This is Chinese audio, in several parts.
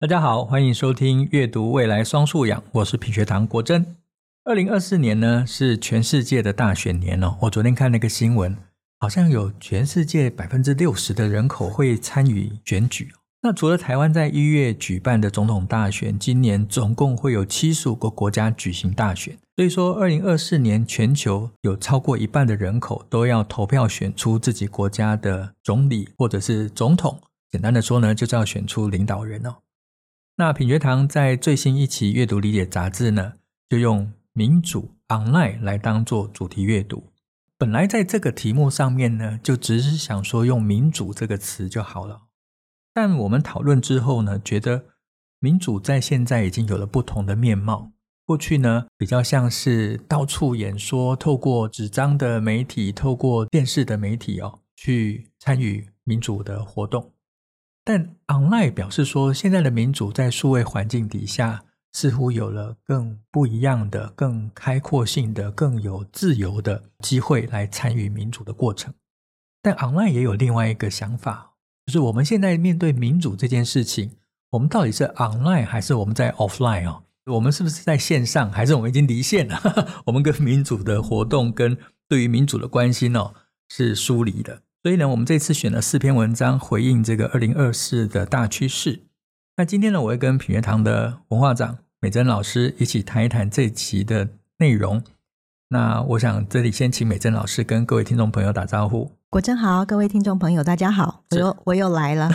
大家好，欢迎收听阅读未来双素养，我是品学堂国珍。二零二四年呢是全世界的大选年哦。我昨天看那个新闻，好像有全世界百分之六十的人口会参与选举。那除了台湾在一月举办的总统大选，今年总共会有七十五个国家举行大选。所以说，二零二四年全球有超过一半的人口都要投票选出自己国家的总理或者是总统。简单的说呢，就是要选出领导人哦。那品学堂在最新一期阅读理解杂志呢，就用民主 online 来当做主题阅读。本来在这个题目上面呢，就只是想说用民主这个词就好了。但我们讨论之后呢，觉得民主在现在已经有了不同的面貌。过去呢，比较像是到处演说，透过纸张的媒体，透过电视的媒体哦，去参与民主的活动。但 online 表示说，现在的民主在数位环境底下，似乎有了更不一样的、更开阔性的、更有自由的机会来参与民主的过程。但 online 也有另外一个想法，就是我们现在面对民主这件事情，我们到底是 online 还是我们在 offline 哦？我们是不是在线上，还是我们已经离线了？我们跟民主的活动跟对于民主的关心哦，是疏离的。所以呢，我们这次选了四篇文章回应这个二零二四的大趋势。那今天呢，我会跟品学堂的文化长美珍老师一起谈一谈这期的内容。那我想这里先请美珍老师跟各位听众朋友打招呼。国珍好，各位听众朋友大家好，我又我又来了，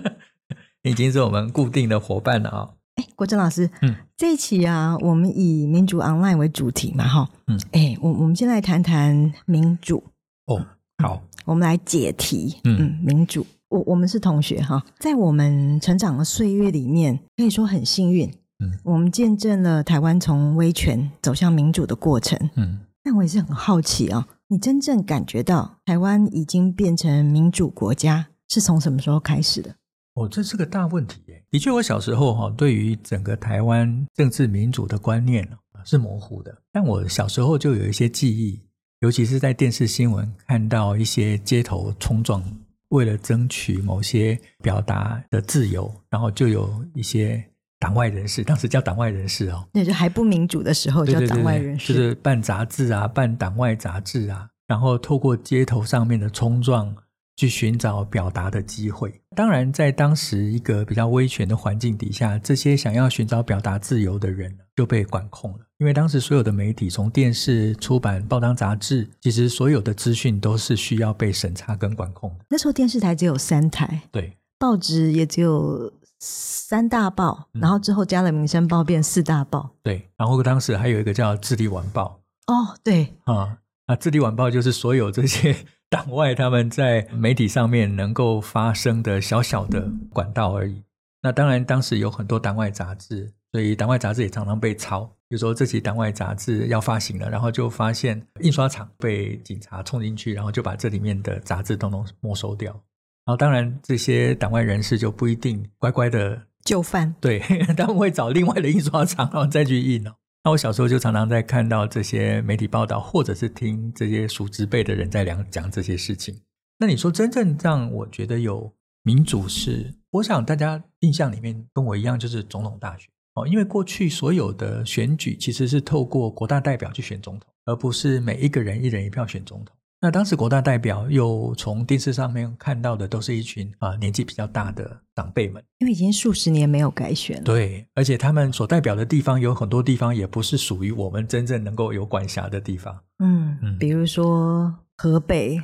已经是我们固定的伙伴了啊、哦。哎，国珍老师，嗯，这一期啊，我们以民主 online 为主题嘛，哈，嗯，哎，我我们先来谈谈民主哦，好。我们来解题，嗯，民主，我我们是同学哈，在我们成长的岁月里面，可以说很幸运，嗯，我们见证了台湾从威权走向民主的过程，嗯，但我也是很好奇啊，你真正感觉到台湾已经变成民主国家是从什么时候开始的？哦，这是个大问题耶。的确，我小时候哈，对于整个台湾政治民主的观念是模糊的，但我小时候就有一些记忆。尤其是在电视新闻看到一些街头冲撞，为了争取某些表达的自由，然后就有一些党外人士，当时叫党外人士哦，那就还不民主的时候叫党外人士，对对对对，就是办杂志啊，办党外杂志啊，然后透过街头上面的冲撞。去寻找表达的机会。当然，在当时一个比较威权的环境底下，这些想要寻找表达自由的人就被管控了。因为当时所有的媒体，从电视、出版、报章、杂志，其实所有的资讯都是需要被审查跟管控的。那时候电视台只有三台，对，报纸也只有三大报，然后之后加了《民生报》变四大报，对。然后当时还有一个叫《智利晚报》。哦，对，啊，那《智利晚报》就是所有这些。党外他们在媒体上面能够发声的小小的管道而已。那当然，当时有很多党外杂志，所以党外杂志也常常被抄。比如说，这期党外杂志要发行了，然后就发现印刷厂被警察冲进去，然后就把这里面的杂志都能没收掉。然后，当然这些党外人士就不一定乖乖的就范，对，他们会找另外的印刷厂，然后再去印哦。那我小时候就常常在看到这些媒体报道，或者是听这些熟知辈的人在讲讲这些事情。那你说真正让我觉得有民主是，我想大家印象里面跟我一样，就是总统大选哦，因为过去所有的选举其实是透过国大代表去选总统，而不是每一个人一人一票选总统。那当时国大代表又从电视上面看到的都是一群啊年纪比较大的长辈们，因为已经数十年没有改选了。对，而且他们所代表的地方有很多地方也不是属于我们真正能够有管辖的地方。嗯，嗯，比如说河北、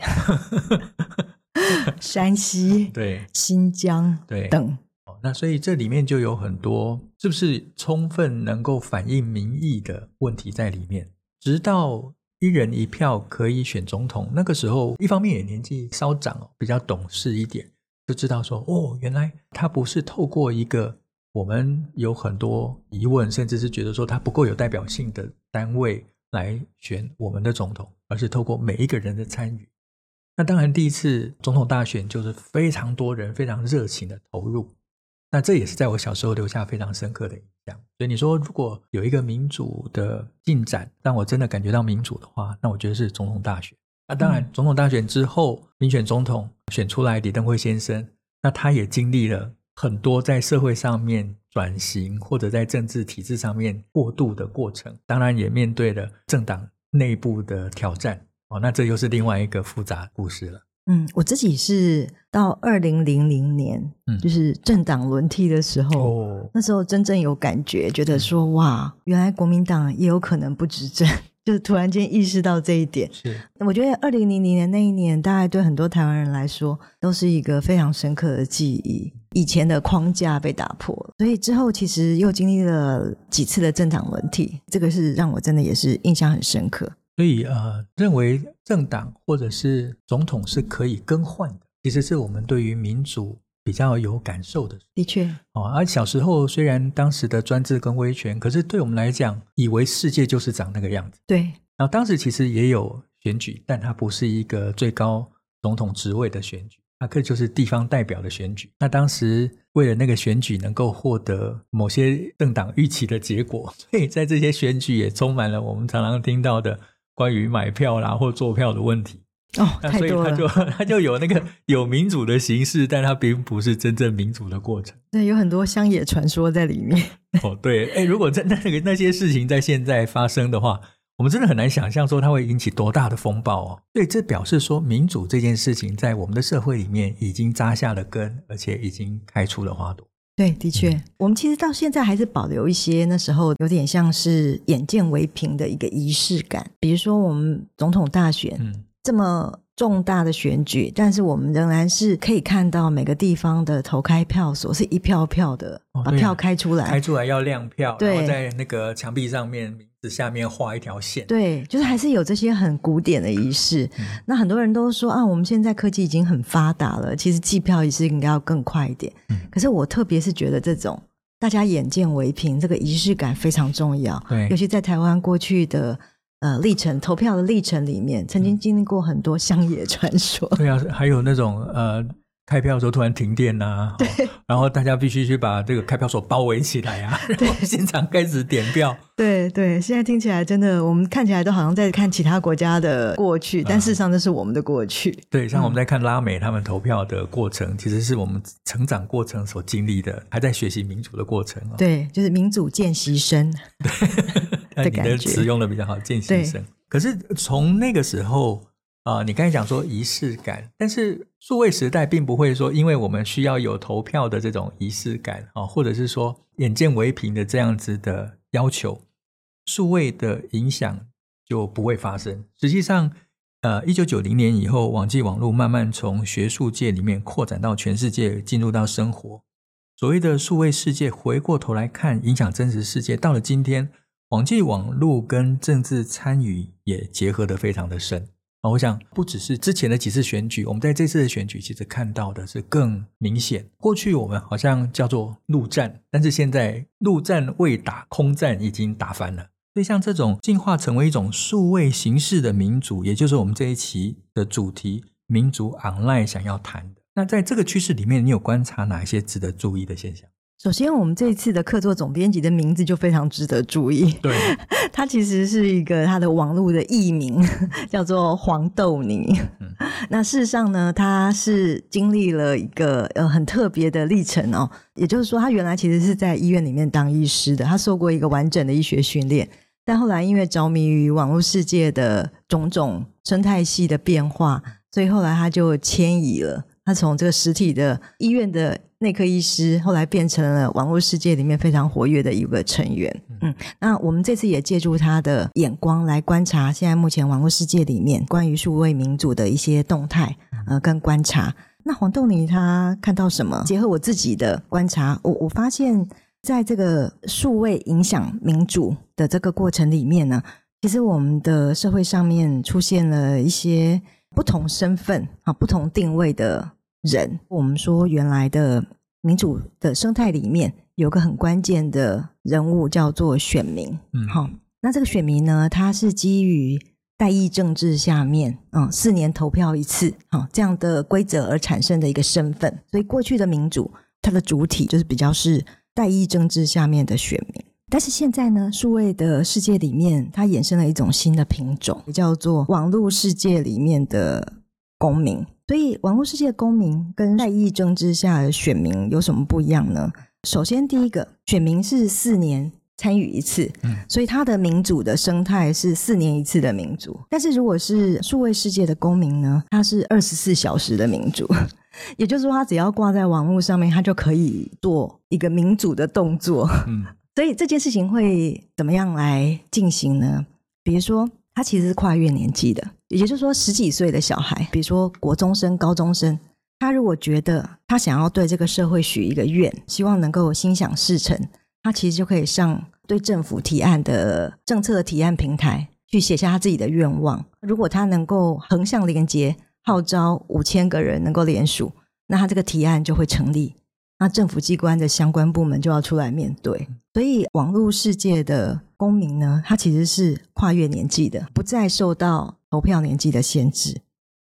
山西、对新疆对等。那所以这里面就有很多是不是充分能够反映民意的问题在里面，直到。一人一票可以选总统，那个时候一方面也年纪稍长，比较懂事一点，就知道说哦，原来他不是透过一个我们有很多疑问，甚至是觉得说他不够有代表性的单位来选我们的总统，而是透过每一个人的参与。那当然，第一次总统大选就是非常多人非常热情的投入。那这也是在我小时候留下非常深刻的印象。所以你说，如果有一个民主的进展，让我真的感觉到民主的话，那我觉得是总统大选。那当然，总统大选之后，民选总统选出来李登辉先生，那他也经历了很多在社会上面转型，或者在政治体制上面过渡的过程，当然也面对了政党内部的挑战。哦，那这又是另外一个复杂故事了。嗯，我自己是到二零零零年，嗯，就是政党轮替的时候，哦，那时候真正有感觉，觉得说哇，原来国民党也有可能不执政。就是突然间意识到这一点，是我觉得二零零零年那一年，大概对很多台湾人来说都是一个非常深刻的记忆。以前的框架被打破了，所以之后其实又经历了几次的政党轮替，这个是让我真的也是印象很深刻。所以呃，认为政党或者是总统是可以更换的，其实是我们对于民主。比较有感受的，的确哦。而小时候虽然当时的专制跟威权，可是对我们来讲，以为世界就是长那个样子。对。然后当时其实也有选举，但它不是一个最高总统职位的选举，它可就是地方代表的选举。那当时为了那个选举能够获得某些政党预期的结果，所以在这些选举也充满了我们常常听到的关于买票啦或坐票的问题。哦，那。所以他就 他就有那个有民主的形式，但它并不是真正民主的过程。对，有很多乡野传说在里面。哦，对，哎，如果在那个那些事情在现在发生的话，我们真的很难想象说它会引起多大的风暴哦。对，这表示说民主这件事情在我们的社会里面已经扎下了根，而且已经开出了花朵。对，的确，嗯，我们其实到现在还是保留一些那时候有点像是眼见为凭的一个仪式感，比如说我们总统大选，嗯。这么重大的选举，但是我们仍然是可以看到每个地方的投开票所是一票票的把票开出来，开出来要亮票，对，然后在那个墙壁上面下面画一条线，对，就是还是有这些很古典的仪式。那很多人都说啊，我们现在科技已经很发达了，其实计票仪式应该要更快一点。可是我特别是觉得这种大家眼见为凭，这个仪式感非常重要，对，尤其在台湾过去的。呃，历程投票的历程里面，曾经经历过很多乡野传说。对啊，还有那种呃，开票的时候突然停电呐，对，然后大家必须去把这个开票所包围起来啊，然后现场开始点票。对对，现在听起来真的，我们看起来都好像在看其他国家的过去，但事实上这是我们的过去。对，像我们在看拉美他们投票的过程，其实是我们成长过程所经历的，还在学习民主的过程。对，就是民主见习生。对。你的词用的比较好，见习生。可是从那个时候啊、呃，你刚才讲说仪式感，但是数位时代并不会说，因为我们需要有投票的这种仪式感啊、或者是说眼见为凭的这样子的要求，数位的影响就不会发生。实际上，呃，一九九零年以后，网际网络慢慢从学术界里面扩展到全世界，进入到生活。所谓的数位世界，回过头来看，影响真实世界，到了今天。网际网络跟政治参与也结合得非常的深啊！我想不只是之前的几次选举，我们在这次的选举其实看到的是更明显。过去我们好像叫做陆战，但是现在陆战未打，空战已经打翻了。所以像这种进化成为一种数位形式的民主，也就是我们这一期的主题“民主 online” 想要谈的。那在这个趋势里面，你有观察哪一些值得注意的现象？首先，我们这一次的客座总编辑的名字就非常值得注意。对，他其实是一个他的网络的艺名，叫做黄豆泥。嗯、那事实上呢，他是经历了一个呃很特别的历程哦。也就是说，他原来其实是在医院里面当医师的，他受过一个完整的医学训练，但后来因为着迷于网络世界的种种生态系的变化，所以后来他就迁移了。他从这个实体的医院的。内科医师后来变成了网络世界里面非常活跃的一个成员。嗯，那我们这次也借助他的眼光来观察现在目前网络世界里面关于数位民主的一些动态，呃，跟观察。那黄豆泥他看到什么？结合我自己的观察，我我发现在这个数位影响民主的这个过程里面呢，其实我们的社会上面出现了一些不同身份啊、不同定位的。人，我们说原来的民主的生态里面有个很关键的人物叫做选民，嗯，好，那这个选民呢，他是基于代议政治下面，嗯，四年投票一次，好，这样的规则而产生的一个身份。所以过去的民主，它的主体就是比较是代议政治下面的选民。但是现在呢，数位的世界里面，它衍生了一种新的品种，叫做网络世界里面的公民。所以，网络世界的公民跟代议政治下的选民有什么不一样呢？首先，第一个，选民是四年参与一次，嗯，所以他的民主的生态是四年一次的民主。但是，如果是数位世界的公民呢，他是二十四小时的民主，也就是说，他只要挂在网络上面，他就可以做一个民主的动作。嗯，所以这件事情会怎么样来进行呢？比如说，他其实是跨越年纪的。也就是说，十几岁的小孩，比如说国中生、高中生，他如果觉得他想要对这个社会许一个愿，希望能够心想事成，他其实就可以上对政府提案的政策的提案平台去写下他自己的愿望。如果他能够横向连接，号召五千个人能够联署，那他这个提案就会成立。那政府机关的相关部门就要出来面对。所以，网络世界的公民呢，他其实是跨越年纪的，不再受到。投票年纪的限制。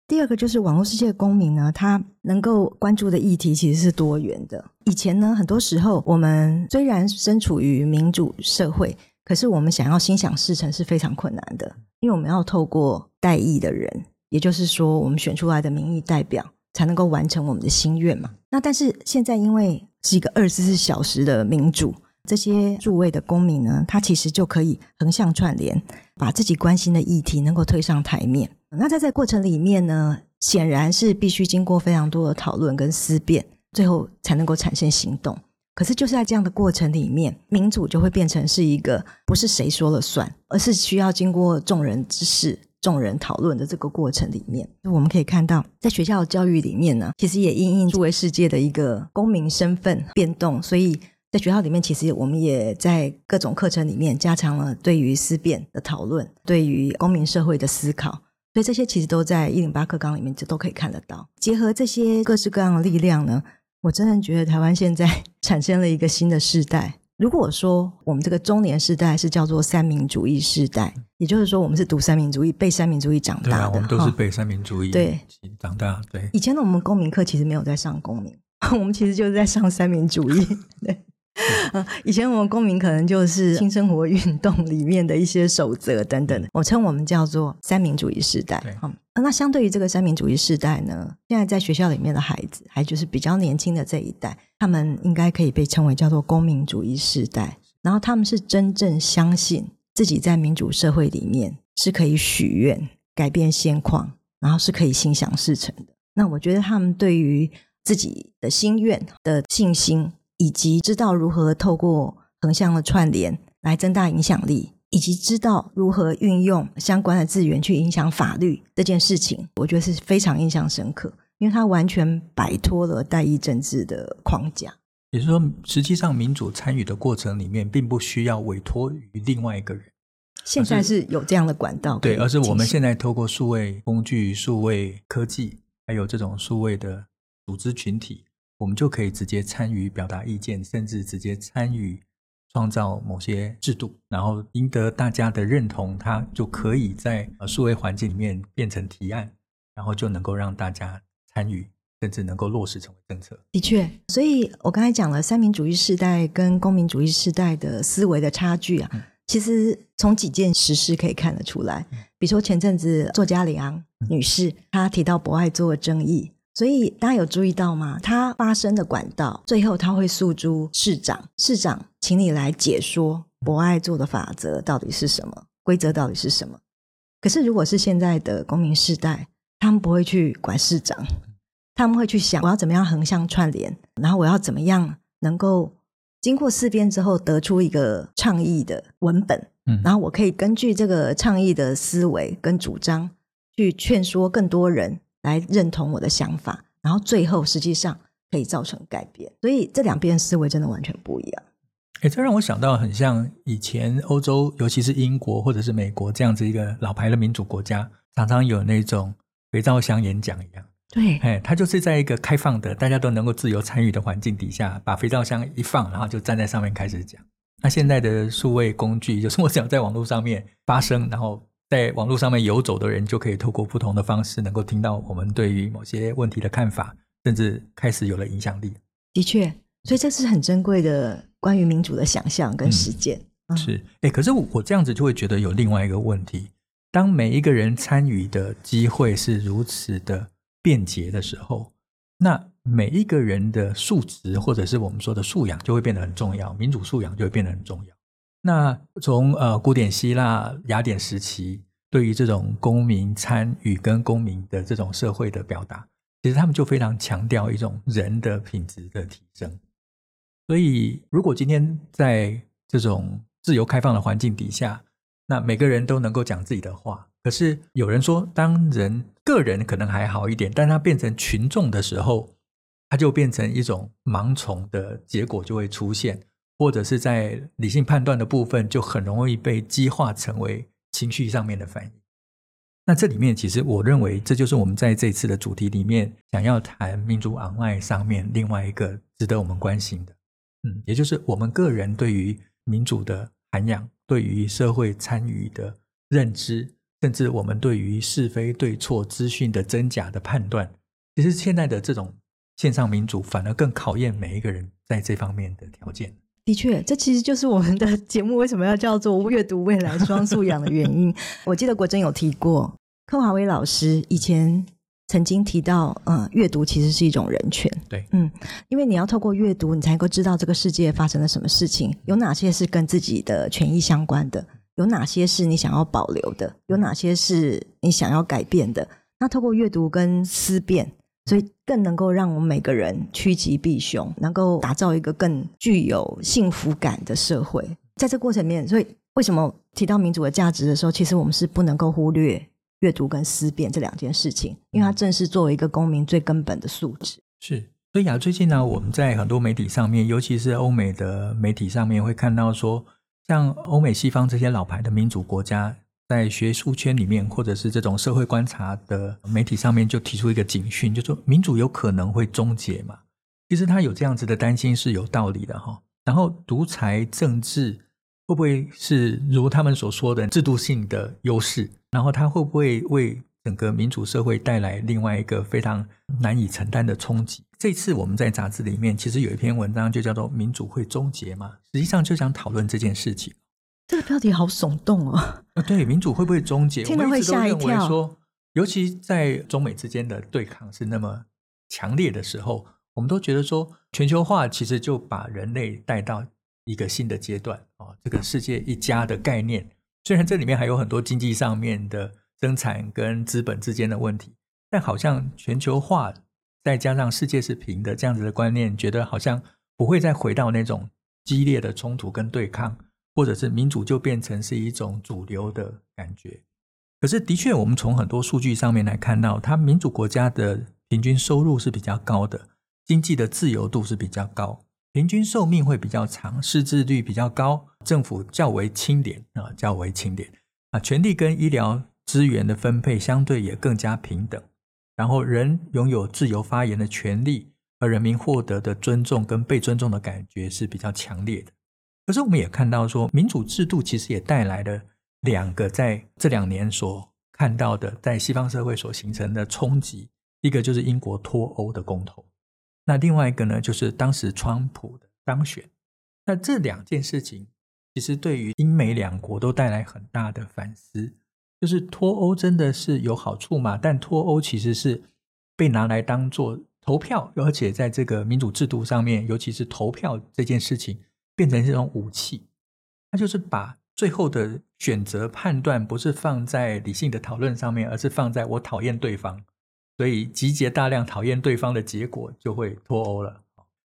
第二个就是网络世界的公民呢，他能够关注的议题其实是多元的。以前呢，很多时候我们虽然身处于民主社会，可是我们想要心想事成是非常困难的，因为我们要透过代议的人，也就是说我们选出来的民意代表，才能够完成我们的心愿嘛。那但是现在因为是一个二十四小时的民主。这些数位的公民呢，他其实就可以横向串联，把自己关心的议题能够推上台面。那在这过程里面呢，显然是必须经过非常多的讨论跟思辨，最后才能够产生行动。可是就是在这样的过程里面，民主就会变成是一个不是谁说了算，而是需要经过众人之事、众人讨论的这个过程里面。我们可以看到，在学校教育里面呢，其实也因应数位世界的一个公民身份变动，所以。在学校里面，其实我们也在各种课程里面加强了对于思辨的讨论，对于公民社会的思考。所以这些其实都在一零八课纲里面，就都可以看得到。结合这些各式各样的力量呢，我真的觉得台湾现在 产生了一个新的世代。如果说我们这个中年世代是叫做三民主义世代，也就是说我们是读三民主义、被三民主义长大的，对啊，我们都是被三民主义对长大。对，以前的我们公民课其实没有在上公民，我们其实就是在上三民主义。对。嗯，以前我们公民可能就是新生活运动里面的一些守则等等，我称我们叫做三民主义时代。嗯，那相对于这个三民主义时代呢，现在在学校里面的孩子，还就是比较年轻的这一代，他们应该可以被称为叫做公民主义时代。然后他们是真正相信自己在民主社会里面是可以许愿、改变现况，然后是可以心想事成的。那我觉得他们对于自己的心愿的信心。以及知道如何透过横向的串联来增大影响力，以及知道如何运用相关的资源去影响法律这件事情，我觉得是非常印象深刻，因为它完全摆脱了代议政治的框架。也就是说，实际上民主参与的过程里面，并不需要委托于另外一个人。现在是有这样的管道，对，而是我们现在透过数位工具、数位科技，还有这种数位的组织群体。我们就可以直接参与表达意见，甚至直接参与创造某些制度，然后赢得大家的认同，它就可以在数位环境里面变成提案，然后就能够让大家参与，甚至能够落实成为政策。的确，所以我刚才讲了三民主义世代跟公民主义世代的思维的差距啊，嗯、其实从几件实事可以看得出来。比如说前阵子作家李昂女士，嗯、她提到博爱座的争议。所以大家有注意到吗？他发生的管道，最后他会诉诸市长。市长，请你来解说博爱座的法则到底是什么，规则到底是什么？可是如果是现在的公民世代，他们不会去管市长，他们会去想我要怎么样横向串联，然后我要怎么样能够经过四边之后得出一个倡议的文本，嗯，然后我可以根据这个倡议的思维跟主张去劝说更多人。来认同我的想法，然后最后实际上可以造成改变，所以这两边思维真的完全不一样。哎，这让我想到很像以前欧洲，尤其是英国或者是美国这样子一个老牌的民主国家，常常有那种肥皂箱演讲一样。对，哎，他就是在一个开放的、大家都能够自由参与的环境底下，把肥皂箱一放，然后就站在上面开始讲。那现在的数位工具，就是我想在网络上面发声，然后。在网络上面游走的人，就可以透过不同的方式，能够听到我们对于某些问题的看法，甚至开始有了影响力。的确，所以这是很珍贵的关于民主的想象跟实践。嗯、是，哎，可是我我这样子就会觉得有另外一个问题：当每一个人参与的机会是如此的便捷的时候，那每一个人的素质或者是我们说的素养就会变得很重要，民主素养就会变得很重要。那从呃古典希腊雅典时期，对于这种公民参与跟公民的这种社会的表达，其实他们就非常强调一种人的品质的提升。所以，如果今天在这种自由开放的环境底下，那每个人都能够讲自己的话。可是有人说，当人个人可能还好一点，但他变成群众的时候，他就变成一种盲从的结果就会出现，或者是在理性判断的部分就很容易被激化成为情绪上面的反应。那这里面其实我认为，这就是我们在这次的主题里面想要谈民主昂爱上面另外一个值得我们关心的，嗯，也就是我们个人对于民主的涵养，对于社会参与的认知。甚至我们对于是非对错、资讯的真假的判断，其实现在的这种线上民主反而更考验每一个人在这方面的条件。的确，这其实就是我们的 节目为什么要叫做“阅读未来双素养”的原因。我记得国珍有提过，柯华威老师以前曾经提到，嗯，阅读其实是一种人权。对，嗯，因为你要透过阅读，你才能够知道这个世界发生了什么事情，有哪些是跟自己的权益相关的。有哪些是你想要保留的？有哪些是你想要改变的？那透过阅读跟思辨，所以更能够让我们每个人趋吉避凶，能够打造一个更具有幸福感的社会。在这过程里面，所以为什么提到民主的价值的时候，其实我们是不能够忽略阅读跟思辨这两件事情，因为它正是作为一个公民最根本的素质。是，所以啊，最近呢，我们在很多媒体上面，尤其是欧美的媒体上面，会看到说。像欧美西方这些老牌的民主国家，在学术圈里面，或者是这种社会观察的媒体上面，就提出一个警讯，就说民主有可能会终结嘛。其实他有这样子的担心是有道理的哈。然后独裁政治会不会是如他们所说的制度性的优势？然后他会不会为整个民主社会带来另外一个非常难以承担的冲击。这次我们在杂志里面其实有一篇文章，就叫做“民主会终结吗？”实际上就想讨论这件事情。这个标题好耸动哦！啊，对，民主会不会终结？听了会吓一跳。说，尤其在中美之间的对抗是那么强烈的时候，我们都觉得说，全球化其实就把人类带到一个新的阶段啊，这个世界一家的概念，虽然这里面还有很多经济上面的。生产跟资本之间的问题，但好像全球化再加上世界是平的这样子的观念，觉得好像不会再回到那种激烈的冲突跟对抗，或者是民主就变成是一种主流的感觉。可是的确，我们从很多数据上面来看到，它民主国家的平均收入是比较高的，经济的自由度是比较高，平均寿命会比较长，识字率比较高，政府较为清廉啊，较为清廉啊，权力跟医疗。资源的分配相对也更加平等，然后人拥有自由发言的权利，而人民获得的尊重跟被尊重的感觉是比较强烈的。可是我们也看到说，民主制度其实也带来了两个在这两年所看到的，在西方社会所形成的冲击，一个就是英国脱欧的公投，那另外一个呢，就是当时川普的当选。那这两件事情其实对于英美两国都带来很大的反思。就是脱欧真的是有好处吗？但脱欧其实是被拿来当做投票，而且在这个民主制度上面，尤其是投票这件事情，变成这种武器。那就是把最后的选择判断不是放在理性的讨论上面，而是放在我讨厌对方，所以集结大量讨厌对方的结果就会脱欧了。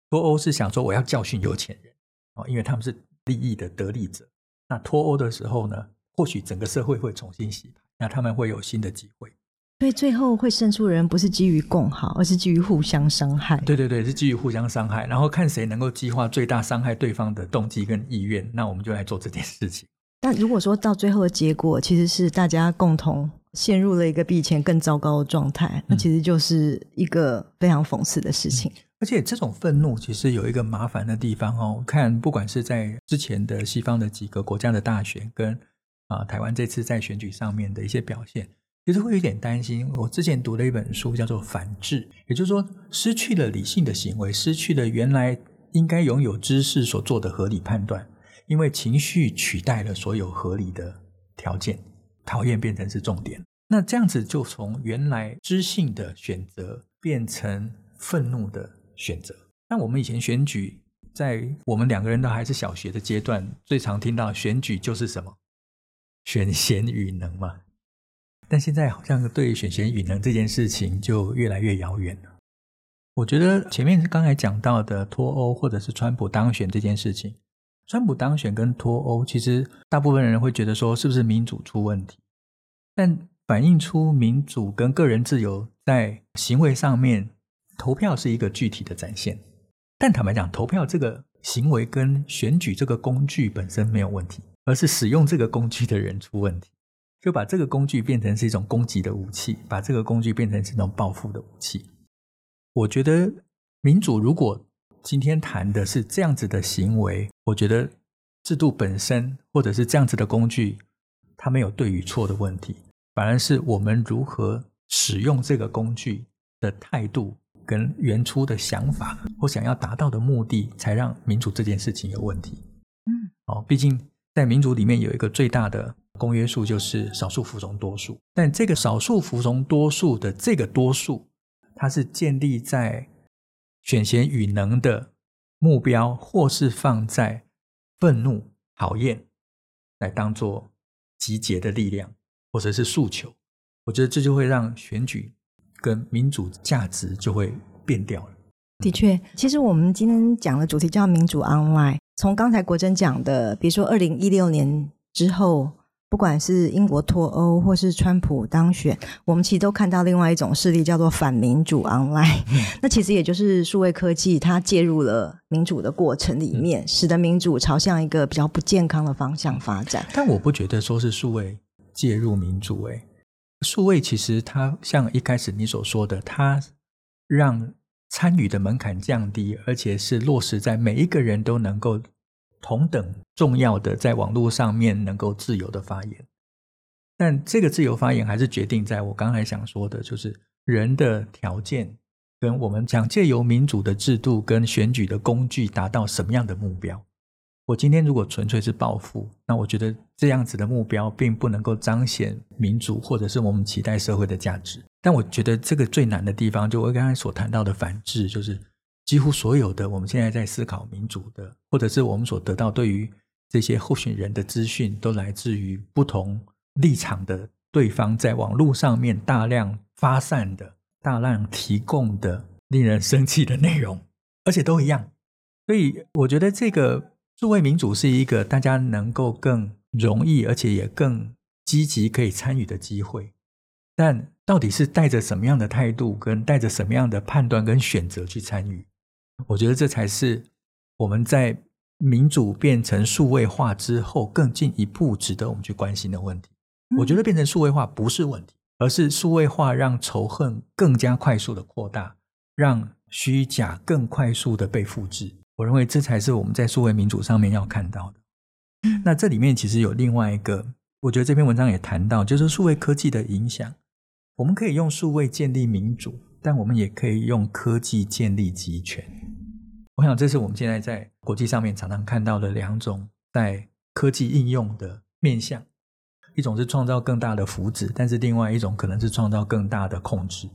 脱欧是想说我要教训有钱人哦，因为他们是利益的得利者。那脱欧的时候呢？或许整个社会会重新洗牌，那他们会有新的机会。所以最后会胜出的人不是基于共好，而是基于互相伤害。对对对，是基于互相伤害，然后看谁能够激化最大伤害对方的动机跟意愿，那我们就来做这件事情。但如果说到最后的结果其实是大家共同陷入了一个比以前更糟糕的状态，那其实就是一个非常讽刺的事情。嗯，而且这种愤怒其实有一个麻烦的地方哦，看不管是在之前的西方的几个国家的大选跟。啊，台湾这次在选举上面的一些表现，其实会有点担心。我之前读了一本书，叫做《反智》，也就是说，失去了理性的行为，失去了原来应该拥有知识所做的合理判断，因为情绪取代了所有合理的条件，讨厌变成是重点。那这样子就从原来知性的选择变成愤怒的选择。那我们以前选举，在我们两个人都还是小学的阶段，最常听到选举就是什么？选贤与能嘛。但现在好像对选贤与能这件事情就越来越遥远了。我觉得前面刚才讲到的脱欧或者是川普当选这件事情，川普当选跟脱欧，其实大部分人会觉得说是不是民主出问题？但反映出民主跟个人自由在行为上面，投票是一个具体的展现。但坦白讲，投票这个行为跟选举这个工具本身没有问题，而是使用这个工具的人出问题。就把这个工具变成是一种攻击的武器，把这个工具变成是一种报复的武器。我觉得民主如果今天谈的是这样子的行为，我觉得制度本身或者是这样子的工具，它没有对与错的问题，反而是我们如何使用这个工具的态度跟原初的想法或想要达到的目的，才让民主这件事情有问题。嗯，哦，毕竟在民主里面有一个最大的。公约数就是少数服从多数，但这个少数服从多数的这个多数，它是建立在选贤与能的目标，或是放在愤怒、讨厌来当做集结的力量，或者是诉求。我觉得这就会让选举跟民主价值就会变掉了。的确，其实我们今天讲的主题叫民主 online。从刚才国珍讲的，比如说二零一六年之后。不管是英国脱欧，或是川普当选，我们其实都看到另外一种势力，叫做反民主 online。嗯。那其实也就是数位科技它介入了民主的过程里面，嗯，使得民主朝向一个比较不健康的方向发展。但我不觉得说是数位介入民主，诶，数位其实它像一开始你所说的，它让参与的门槛降低，而且是落实在每一个人都能够。同等重要的，在网络上面能够自由的发言，但这个自由发言还是决定在我刚才想说的，就是人的条件跟我们想借由民主的制度跟选举的工具达到什么样的目标。我今天如果纯粹是报复，那我觉得这样子的目标并不能够彰显民主或者是我们期待社会的价值。但我觉得这个最难的地方，就我刚才所谈到的反制，就是。几乎所有的我们现在在思考民主的，或者是我们所得到对于这些候选人的资讯，都来自于不同立场的对方在网络上面大量发散的、大量提供的令人生气的内容，而且都一样。所以我觉得这个数位民主是一个大家能够更容易，而且也更积极可以参与的机会。但到底是带着什么样的态度，跟带着什么样的判断跟选择去参与？我觉得这才是我们在民主变成数位化之后更进一步值得我们去关心的问题。我觉得变成数位化不是问题，而是数位化让仇恨更加快速的扩大，让虚假更快速的被复制。我认为这才是我们在数位民主上面要看到的。那这里面其实有另外一个，我觉得这篇文章也谈到，就是数位科技的影响。我们可以用数位建立民主。但我们也可以用科技建立集权。我想，这是我们现在在国际上面常常看到的两种在科技应用的面向：一种是创造更大的福祉，但是另外一种可能是创造更大的控制。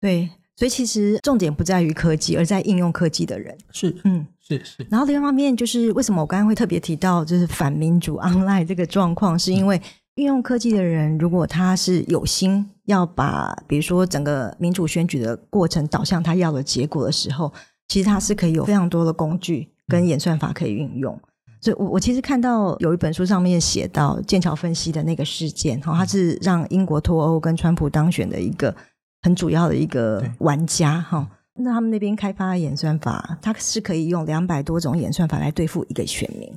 对，所以其实重点不在于科技，而在应用科技的人。是，嗯，是是。然后另一方面，就是为什么我刚刚会特别提到，就是反民主 online 这个状况，是因为。运用科技的人，如果他是有心要把，比如说整个民主选举的过程导向他要的结果的时候，其实它是可以有非常多的工具跟演算法可以运用。所以我，我我其实看到有一本书上面写到剑桥分析的那个事件，哈，它是让英国脱欧跟川普当选的一个很主要的一个玩家，哈。那他们那边开发的演算法，它是可以用两百多种演算法来对付一个选民。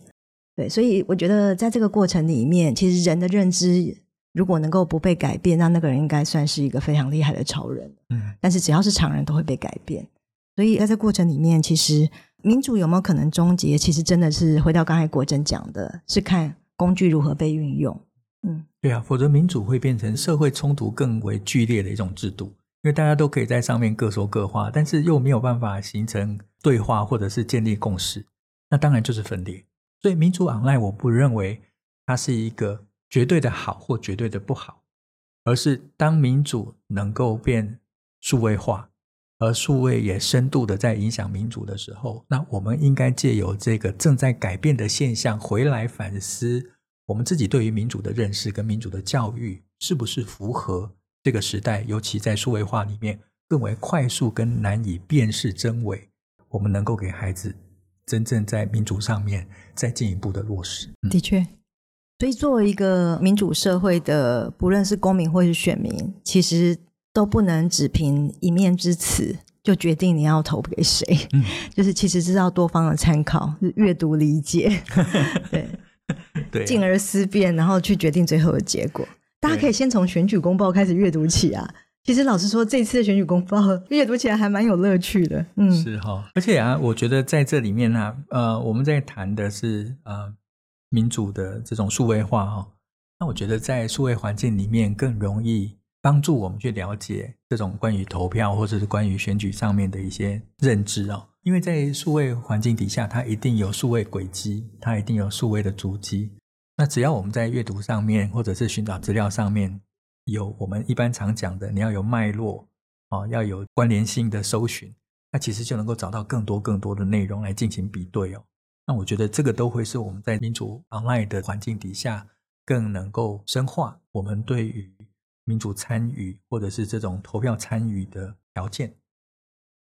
对，所以我觉得在这个过程里面，其实人的认知如果能够不被改变，那那个人应该算是一个非常厉害的超人。嗯，但是只要是常人都会被改变。所以在这过程里面，其实民主有没有可能终结？其实真的是回到刚才国珍讲的，是看工具如何被运用。嗯，对啊，否则民主会变成社会冲突更为剧烈的一种制度，因为大家都可以在上面各说各话，但是又没有办法形成对话或者是建立共识，那当然就是分裂。所以民主 online，我不认为它是一个绝对的好或绝对的不好，而是当民主能够变数位化，而数位也深度的在影响民主的时候，那我们应该借由这个正在改变的现象回来反思我们自己对于民主的认识跟民主的教育是不是符合这个时代，尤其在数位化里面更为快速跟难以辨识真伪，我们能够给孩子真正在民主上面再进一步的落实。的确。所以，作为一个民主社会的，不论是公民或是选民，其实都不能只凭一面之词就决定你要投给谁。嗯，就是其实是要多方的参考、阅读、理解，对对，进而思辨，然后去决定最后的结果。大家可以先从选举公报开始阅读起啊。其实老实说，这次的选举公报 阅读起来还蛮有乐趣的。嗯，是哈。而且啊，我觉得在这里面呢、啊，呃，我们在谈的是呃。民主的这种数位化哈，那我觉得在数位环境里面更容易帮助我们去了解这种关于投票或者是关于选举上面的一些认知哦。因为在数位环境底下，它一定有数位轨迹，它一定有数位的足迹。那只要我们在阅读上面或者是寻找资料上面有我们一般常讲的，你要有脉络啊，要有关联性的搜寻，那其实就能够找到更多更多的内容来进行比对哦。那我觉得这个都会是我们在民主妨碍的环境底下，更能够深化我们对于民主参与或者是这种投票参与的条件。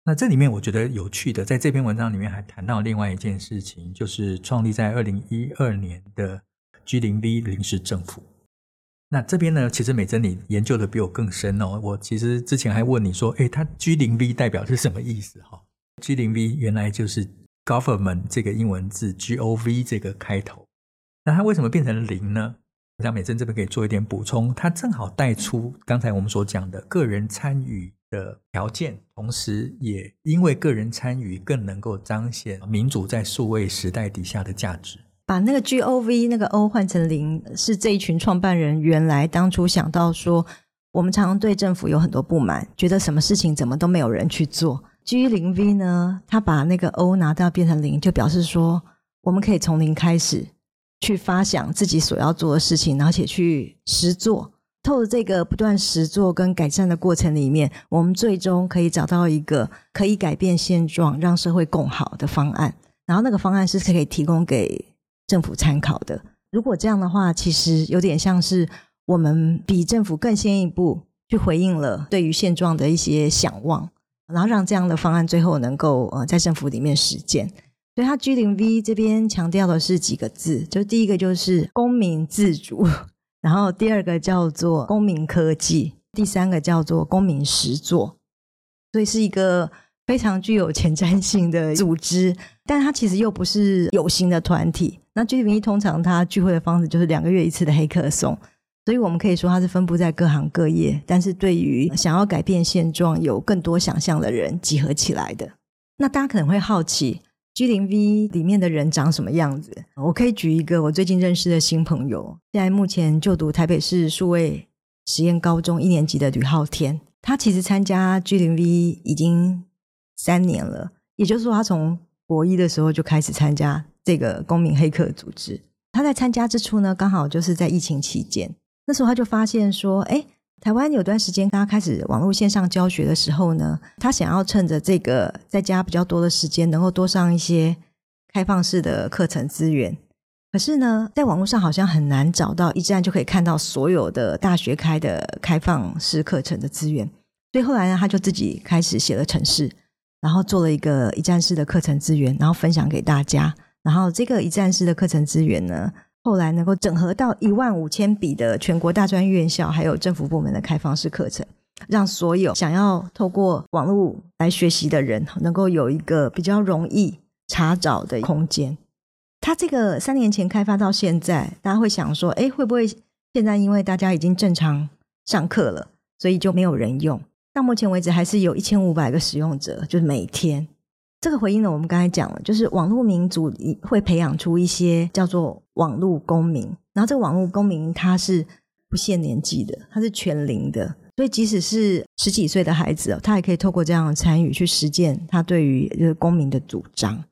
那这里面我觉得有趣的，在这篇文章里面还谈到另外一件事情，就是创立在二零一二年的 G 零 V 临时政府。那这边呢，其实美珍你研究的比我更深哦。我其实之前还问你说，诶，它 G 零 V 代表是什么意思？哈，G 零 V 原来就是。Government 这个英文字 G O V 这个开头，那它为什么变成零呢？我想美珍这边可以做一点补充，它正好带出刚才我们所讲的个人参与的条件，同时也因为个人参与更能够彰显民主在数位时代底下的价值。把那个 G O V 那个 O 换成零，是这一群创办人原来当初想到说，我们常常对政府有很多不满，觉得什么事情怎么都没有人去做。G 零 V 呢，他把那个 O 拿掉变成零，就表示说我们可以从零开始去发想自己所要做的事情，而且去实做。透过这个不断实做跟改善的过程里面，我们最终可以找到一个可以改变现状、让社会更好的方案。然后那个方案是可以提供给政府参考的。如果这样的话，其实有点像是我们比政府更先一步去回应了对于现状的一些想望。然后让这样的方案最后能够呃在政府里面实践，所以他 G 零 V 这边强调的是几个字，就第一个就是公民自主，然后第二个叫做公民科技，第三个叫做公民实作，所以是一个非常具有前瞻性的组织，但它其实又不是有形的团体。那 G 零 V 通常它聚会的方式就是两个月一次的黑客松。所以我们可以说，它是分布在各行各业，但是对于想要改变现状、有更多想象的人集合起来的。那大家可能会好奇，G 零 V 里面的人长什么样子？我可以举一个我最近认识的新朋友，现在目前就读台北市数位实验高中一年级的吕浩天，他其实参加 G 零 V 已经三年了，也就是说，他从国一的时候就开始参加这个公民黑客组织。他在参加之初呢，刚好就是在疫情期间。那时候他就发现说，哎，台湾有段时间大家开始网络线上教学的时候呢，他想要趁着这个在家比较多的时间，能够多上一些开放式的课程资源。可是呢，在网络上好像很难找到一站就可以看到所有的大学开的开放式课程的资源。所以后来呢，他就自己开始写了程式，然后做了一个一站式的课程资源，然后分享给大家。然后这个一站式的课程资源呢，后来能够整合到一万五千笔的全国大专院校，还有政府部门的开放式课程，让所有想要透过网络来学习的人，能够有一个比较容易查找的空间。他这个三年前开发到现在，大家会想说，哎，会不会现在因为大家已经正常上课了，所以就没有人用？到目前为止，还是有一千五百个使用者，就是每天。这个回应呢，我们刚才讲了，就是网络民主会培养出一些叫做网络公民，然后这个网络公民他是不限年纪的，他是全龄的，所以即使是十几岁的孩子哦，他也可以透过这样的参与去实践他对于这个公民的主张。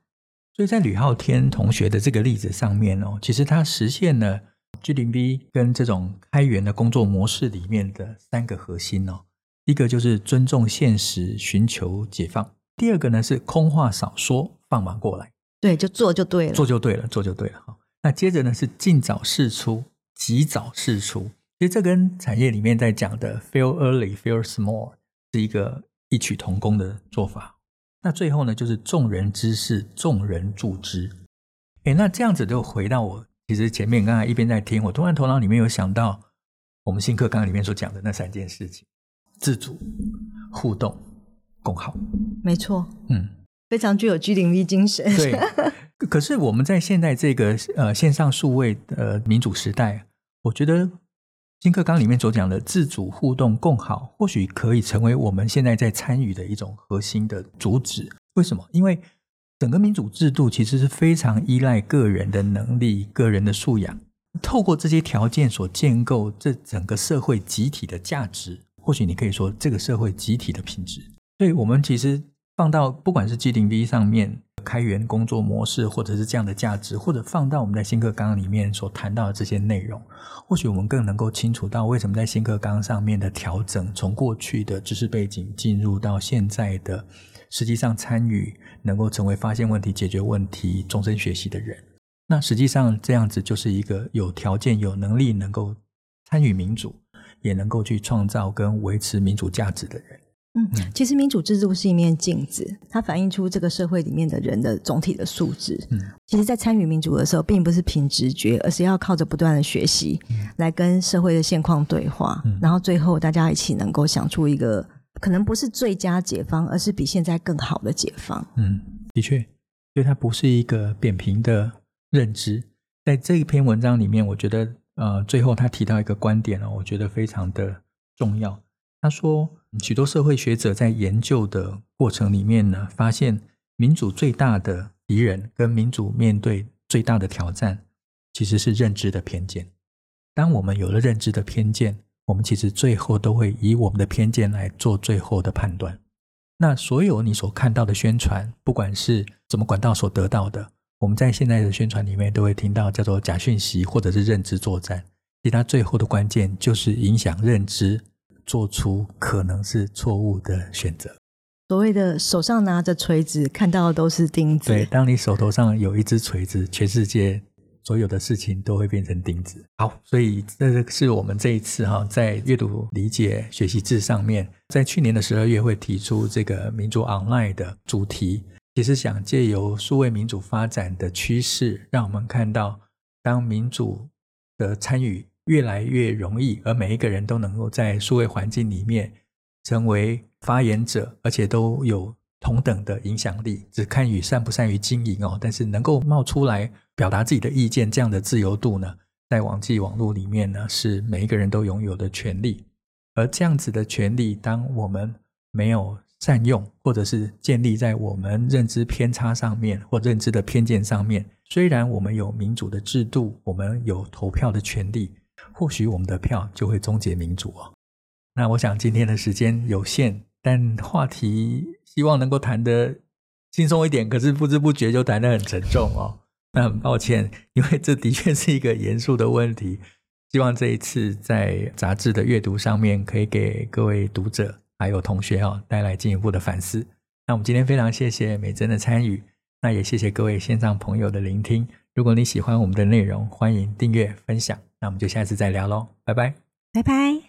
所以在吕浩天同学的这个例子上面哦，其实他实现了 G 零 B 跟这种开源的工作模式里面的三个核心哦，一个就是尊重现实，寻求解放。第二个呢是空话少说，放马过来。对，就做就对了，做就对了，做就对了。那接着呢是尽早释出，及早释出。其实这跟产业里面在讲的 “fail early, fail small” 是一个异曲同工的做法。那最后呢就是众人之事，众人助之。诶，那这样子就回到我其实前面刚才一边在听，我突然头脑里面有想到我们新课纲里面所讲的那三件事情：自主、互动、共好。没错，嗯。非常具有 G 零 V 精神。对，可是我们在现在这个呃线上数位呃民主时代，我觉得新课纲里面所讲的自主、互动、共好，或许可以成为我们现在在参与的一种核心的主旨。为什么？因为整个民主制度其实是非常依赖个人的能力、个人的素养，透过这些条件所建构这整个社会集体的价值。或许你可以说这个社会集体的品质。所以我们其实。放到不管是 G 零 V 上面开源工作模式，或者是这样的价值，或者放到我们在新课纲里面所谈到的这些内容，或许我们更能够清楚到为什么在新课纲上面的调整，从过去的知识背景进入到现在的实际上参与，能够成为发现问题、解决问题、终身学习的人。那实际上这样子就是一个有条件、有能力能够参与民主，也能够去创造跟维持民主价值的人。嗯，其实民主制度是一面镜子，它反映出这个社会里面的人的总体的素质。嗯，其实，在参与民主的时候，并不是凭直觉，而是要靠着不断的学习，来跟社会的现况对话，嗯，然后最后大家一起能够想出一个可能不是最佳解方，而是比现在更好的解方。嗯，的确，所以它不是一个扁平的认知。在这一篇文章里面，我觉得，呃，最后他提到一个观点哦，我觉得非常的重要。他说，许多社会学者在研究的过程里面呢，发现民主最大的敌人跟民主面对最大的挑战，其实是认知的偏见。当我们有了认知的偏见，我们其实最后都会以我们的偏见来做最后的判断。那所有你所看到的宣传，不管是什么管道所得到的，我们在现在的宣传里面都会听到叫做假讯息或者是认知作战。其实它最后的关键就是影响认知。做出可能是错误的选择。所谓的手上拿着锤子，看到的都是钉子。对，当你手头上有一只锤子，全世界所有的事情都会变成钉子。好，所以这是我们这一次哈，在阅读理解学习志上面，在去年的十二月会提出这个民主 online 的主题，其实想借由数位民主发展的趋势，让我们看到当民主的参与。越来越容易，而每一个人都能够在数位环境里面成为发言者，而且都有同等的影响力，只看与善不善于经营哦。但是能够冒出来表达自己的意见，这样的自由度呢，在网际网络里面呢，是每一个人都拥有的权利。而这样子的权利，当我们没有善用，或者是建立在我们认知偏差上面，或认知的偏见上面，虽然我们有民主的制度，我们有投票的权利。或许我们的票就会终结民主哦。那我想今天的时间有限，但话题希望能够谈得轻松一点，可是不知不觉就谈得很沉重哦。那很抱歉，因为这的确是一个严肃的问题。希望这一次在杂志的阅读上面，可以给各位读者还有同学哦带来进一步的反思。那我们今天非常谢谢美珍的参与，那也谢谢各位线上朋友的聆听。如果你喜欢我们的内容，欢迎订阅分享。那我们就下次再聊喽，拜拜，拜拜。